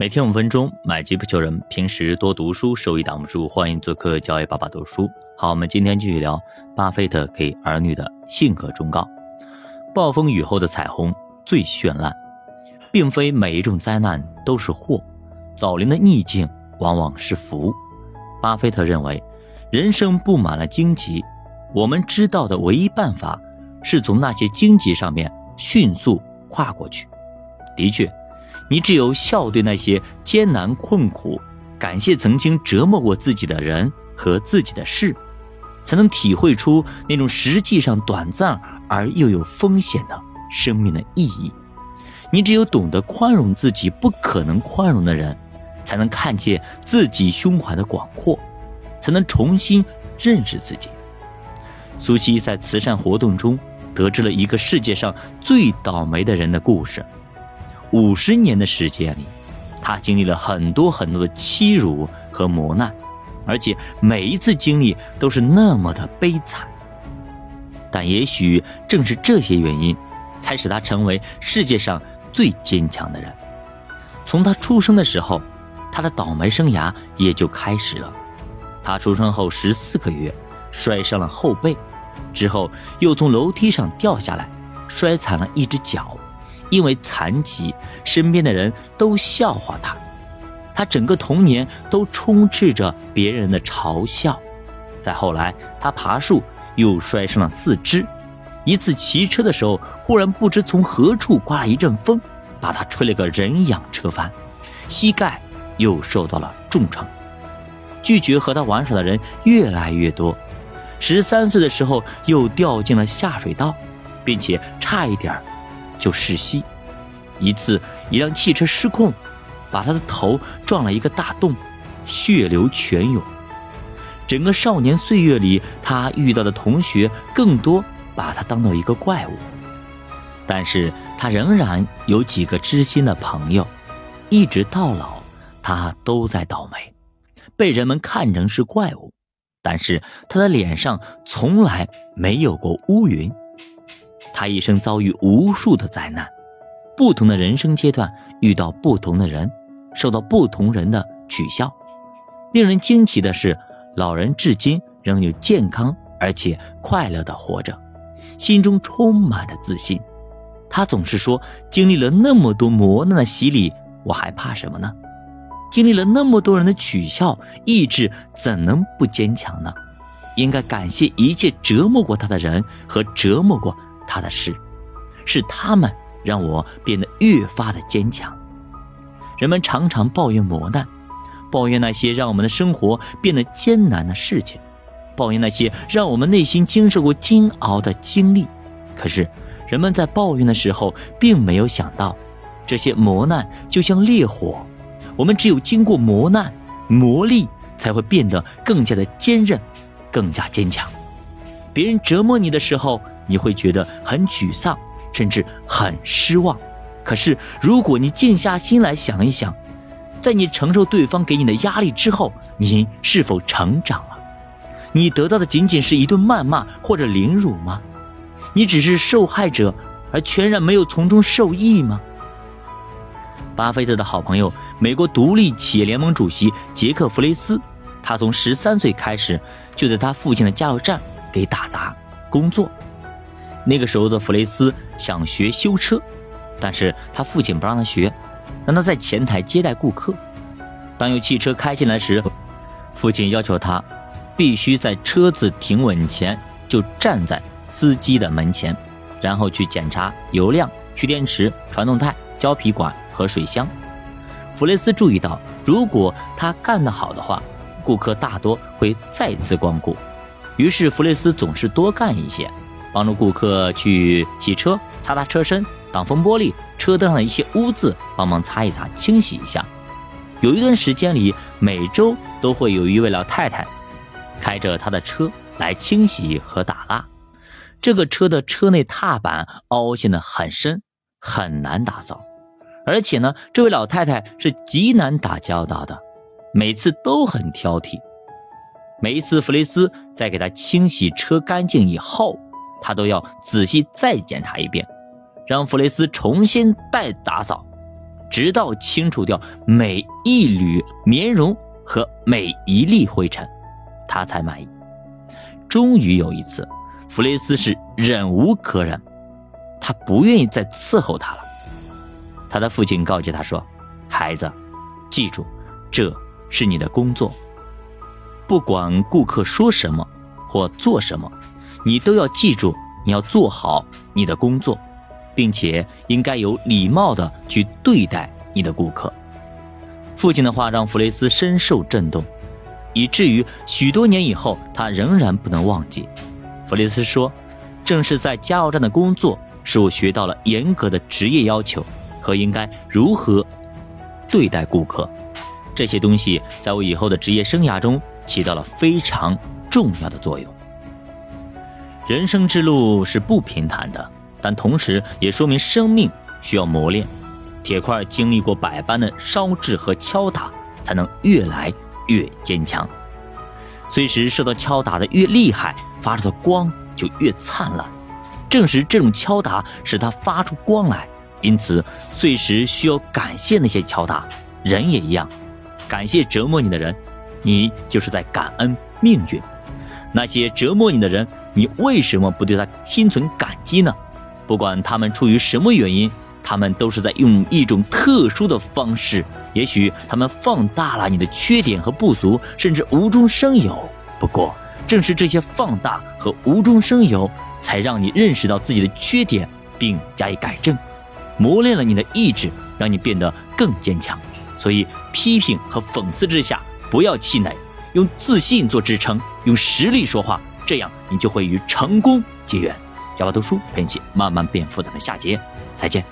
每天五分钟，买机不求人。平时多读书，收益挡不住。欢迎做客教育爸爸读书。好，我们今天继续聊巴菲特给儿女的性格忠告。暴风雨后的彩虹最绚烂，并非每一种灾难都是祸，早年的逆境往往是福。巴菲特认为，人生布满了荆棘，我们知道的唯一办法是从那些荆棘上面迅速跨过去。的确。你只有笑对那些艰难困苦，感谢曾经折磨过自己的人和自己的事，才能体会出那种实际上短暂而又有风险的生命的意义。你只有懂得宽容自己不可能宽容的人，才能看见自己胸怀的广阔，才能重新认识自己。苏西在慈善活动中得知了一个世界上最倒霉的人的故事。五十年的时间里，他经历了很多很多的欺辱和磨难，而且每一次经历都是那么的悲惨。但也许正是这些原因，才使他成为世界上最坚强的人。从他出生的时候，他的倒霉生涯也就开始了。他出生后十四个月，摔伤了后背，之后又从楼梯上掉下来，摔残了一只脚。因为残疾，身边的人都笑话他，他整个童年都充斥着别人的嘲笑。再后来，他爬树又摔伤了四肢，一次骑车的时候，忽然不知从何处刮了一阵风，把他吹了个人仰车翻，膝盖又受到了重创。拒绝和他玩耍的人越来越多，十三岁的时候又掉进了下水道，并且差一点就窒息，一次一辆汽车失控，把他的头撞了一个大洞，血流全涌。整个少年岁月里，他遇到的同学更多把他当做一个怪物，但是他仍然有几个知心的朋友，一直到老，他都在倒霉，被人们看成是怪物，但是他的脸上从来没有过乌云。他一生遭遇无数的灾难，不同的人生阶段遇到不同的人，受到不同人的取笑。令人惊奇的是，老人至今仍有健康而且快乐的活着，心中充满着自信。他总是说：“经历了那么多磨难的洗礼，我还怕什么呢？经历了那么多人的取笑，意志怎能不坚强呢？应该感谢一切折磨过他的人和折磨过。”他的事，是他们让我变得越发的坚强。人们常常抱怨磨难，抱怨那些让我们的生活变得艰难的事情，抱怨那些让我们内心经受过煎熬的经历。可是，人们在抱怨的时候，并没有想到，这些磨难就像烈火，我们只有经过磨难磨砺，才会变得更加的坚韧，更加坚强。别人折磨你的时候。你会觉得很沮丧，甚至很失望。可是，如果你静下心来想一想，在你承受对方给你的压力之后，你是否成长了？你得到的仅仅是一顿谩骂或者凌辱吗？你只是受害者，而全然没有从中受益吗？巴菲特的好朋友，美国独立企业联盟主席杰克·弗雷斯，他从十三岁开始就在他父亲的加油站给打杂工作。那个时候的弗雷斯想学修车，但是他父亲不让他学，让他在前台接待顾客。当有汽车开进来时，父亲要求他必须在车子停稳前就站在司机的门前，然后去检查油量、蓄电池、传动带、胶皮管和水箱。弗雷斯注意到，如果他干得好的话，顾客大多会再次光顾，于是弗雷斯总是多干一些。帮助顾客去洗车、擦擦车身、挡风玻璃、车灯上的一些污渍，帮忙擦一擦、清洗一下。有一段时间里，每周都会有一位老太太开着她的车来清洗和打蜡。这个车的车内踏板凹陷的很深，很难打扫。而且呢，这位老太太是极难打交道的，每次都很挑剔。每一次弗雷斯在给她清洗车干净以后，他都要仔细再检查一遍，让弗雷斯重新再打扫。直到清除掉每一缕棉绒和每一粒灰尘，他才满意。终于有一次，弗雷斯是忍无可忍，他不愿意再伺候他了。他的父亲告诫他说：“孩子，记住，这是你的工作。不管顾客说什么或做什么，你都要记住，你要做好你的工作。”并且应该有礼貌的去对待你的顾客。父亲的话让弗雷斯深受震动，以至于许多年以后，他仍然不能忘记。弗雷斯说：“正是在加油站的工作，使我学到了严格的职业要求和应该如何对待顾客。这些东西在我以后的职业生涯中起到了非常重要的作用。人生之路是不平坦的。”但同时也说明生命需要磨练，铁块经历过百般的烧制和敲打，才能越来越坚强。碎石受到敲打的越厉害，发出的光就越灿烂。正是这种敲打使它发出光来。因此，碎石需要感谢那些敲打。人也一样，感谢折磨你的人，你就是在感恩命运。那些折磨你的人，你为什么不对他心存感激呢？不管他们出于什么原因，他们都是在用一种特殊的方式。也许他们放大了你的缺点和不足，甚至无中生有。不过，正是这些放大和无中生有，才让你认识到自己的缺点，并加以改正，磨练了你的意志，让你变得更坚强。所以，批评和讽刺之下，不要气馁，用自信做支撑，用实力说话，这样你就会与成功结缘。小巴读书陪你慢慢变富，咱们下节再见。